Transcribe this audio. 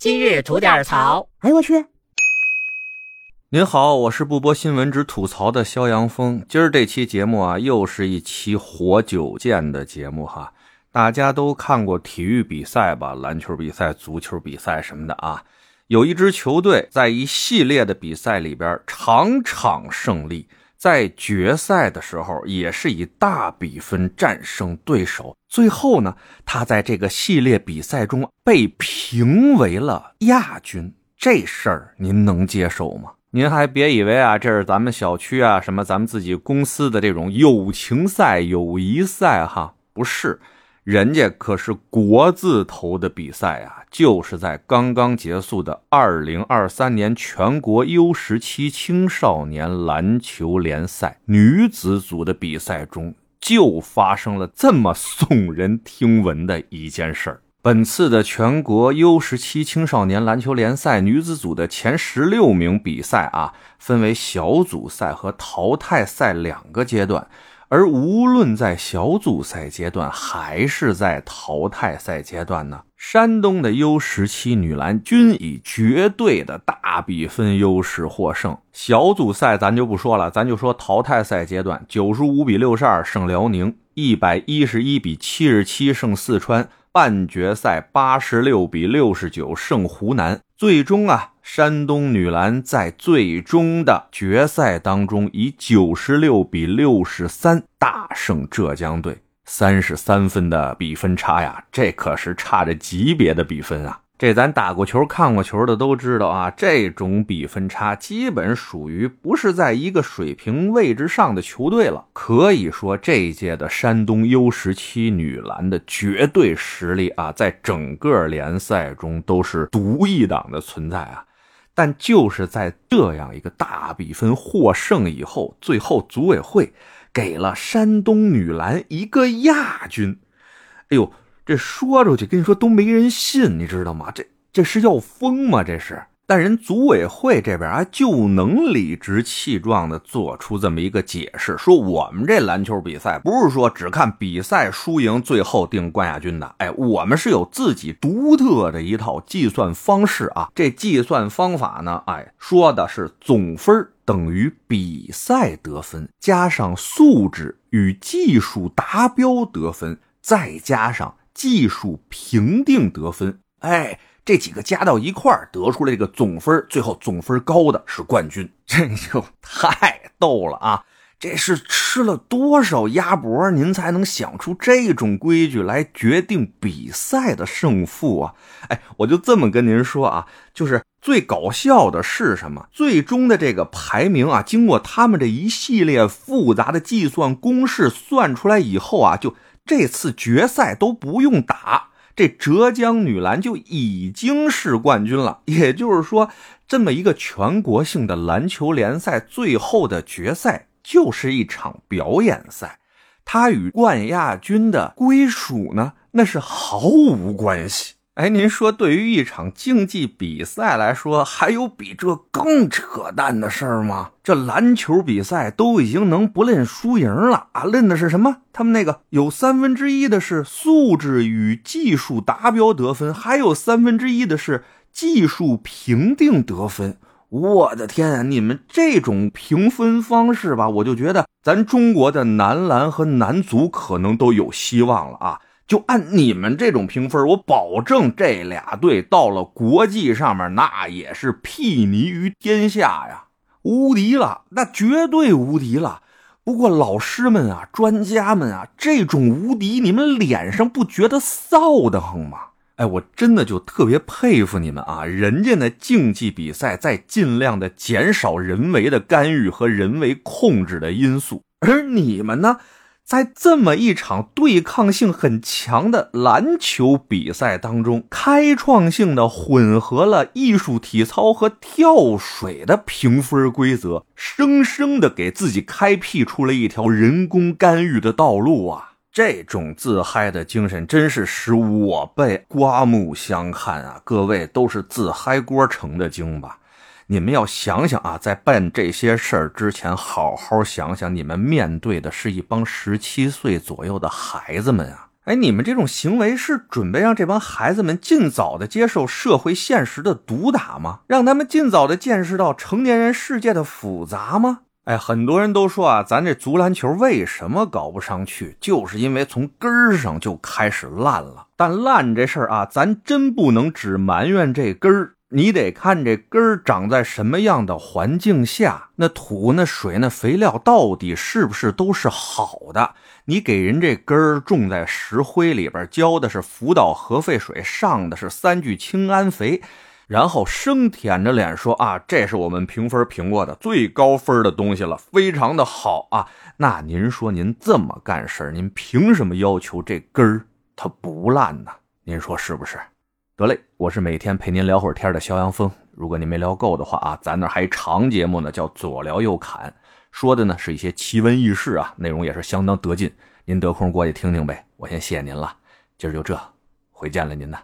今日吐点槽。哎呦我去！您好，我是不播新闻只吐槽的肖阳峰。今儿这期节目啊，又是一期活久见的节目哈。大家都看过体育比赛吧？篮球比赛、足球比赛什么的啊。有一支球队在一系列的比赛里边场场胜利，在决赛的时候也是以大比分战胜对手。最后呢，他在这个系列比赛中被评为了亚军。这事儿您能接受吗？您还别以为啊，这是咱们小区啊，什么咱们自己公司的这种友情赛、友谊赛哈，不是。人家可是国字头的比赛啊，就是在刚刚结束的二零二三年全国 U 十七青少年篮球联赛女子组的比赛中，就发生了这么耸人听闻的一件事儿。本次的全国 U 十七青少年篮球联赛女子组的前十六名比赛啊，分为小组赛和淘汰赛两个阶段。而无论在小组赛阶段还是在淘汰赛阶段呢，山东的 U 十七女篮均以绝对的大比分优势获胜。小组赛咱就不说了，咱就说淘汰赛阶段，九十五比六十二胜辽宁，一百一十一比七十七胜四川。半决赛八十六比六十九胜湖南，最终啊，山东女篮在最终的决赛当中以九十六比六十三大胜浙江队，三十三分的比分差呀，这可是差着级别的比分啊。这咱打过球、看过球的都知道啊，这种比分差基本属于不是在一个水平位置上的球队了。可以说，这一届的山东 U 十七女篮的绝对实力啊，在整个联赛中都是独一档的存在啊。但就是在这样一个大比分获胜以后，最后组委会给了山东女篮一个亚军。哎呦！这说出去跟你说都没人信，你知道吗？这这是要疯吗？这是，但人组委会这边啊就能理直气壮的做出这么一个解释，说我们这篮球比赛不是说只看比赛输赢，最后定冠亚军的。哎，我们是有自己独特的一套计算方式啊。这计算方法呢，哎，说的是总分等于比赛得分加上素质与技术达标得分，再加上。技术评定得分，哎，这几个加到一块儿得出来这个总分，最后总分高的是冠军，这就太逗了啊！这是吃了多少鸭脖，您才能想出这种规矩来决定比赛的胜负啊？哎，我就这么跟您说啊，就是最搞笑的是什么？最终的这个排名啊，经过他们这一系列复杂的计算公式算出来以后啊，就。这次决赛都不用打，这浙江女篮就已经是冠军了。也就是说，这么一个全国性的篮球联赛，最后的决赛就是一场表演赛，它与冠亚军的归属呢，那是毫无关系。哎，您说，对于一场竞技比赛来说，还有比这更扯淡的事儿吗？这篮球比赛都已经能不论输赢了啊，论的是什么？他们那个有三分之一的是素质与技术达标得分，还有三分之一的是技术评定得分。我的天啊，你们这种评分方式吧，我就觉得咱中国的男篮和男足可能都有希望了啊。就按你们这种评分，我保证这俩队到了国际上面，那也是睥睨于天下呀，无敌了，那绝对无敌了。不过老师们啊，专家们啊，这种无敌，你们脸上不觉得臊得慌吗？哎，我真的就特别佩服你们啊！人家的竞技比赛在尽量的减少人为的干预和人为控制的因素，而你们呢？在这么一场对抗性很强的篮球比赛当中，开创性的混合了艺术体操和跳水的评分规则，生生的给自己开辟出了一条人工干预的道路啊！这种自嗨的精神，真是使我辈刮目相看啊！各位都是自嗨锅成的精吧？你们要想想啊，在办这些事儿之前，好好想想，你们面对的是一帮十七岁左右的孩子们啊！哎，你们这种行为是准备让这帮孩子们尽早的接受社会现实的毒打吗？让他们尽早的见识到成年人世界的复杂吗？哎，很多人都说啊，咱这足篮球为什么搞不上去，就是因为从根儿上就开始烂了。但烂这事儿啊，咱真不能只埋怨这根儿。你得看这根儿长在什么样的环境下，那土、那水、那肥料到底是不是都是好的？你给人这根儿种在石灰里边，浇的是福岛核废水，上的是三聚氰胺肥，然后生舔着脸说啊，这是我们评分评过的最高分的东西了，非常的好啊。那您说您这么干事您凭什么要求这根儿它不烂呢？您说是不是？得嘞，我是每天陪您聊会儿天的肖阳峰。如果您没聊够的话啊，咱那还长节目呢，叫左聊右侃，说的呢是一些奇闻异事啊，内容也是相当得劲。您得空过去听听呗。我先谢谢您了，今儿就这，回见了您呢。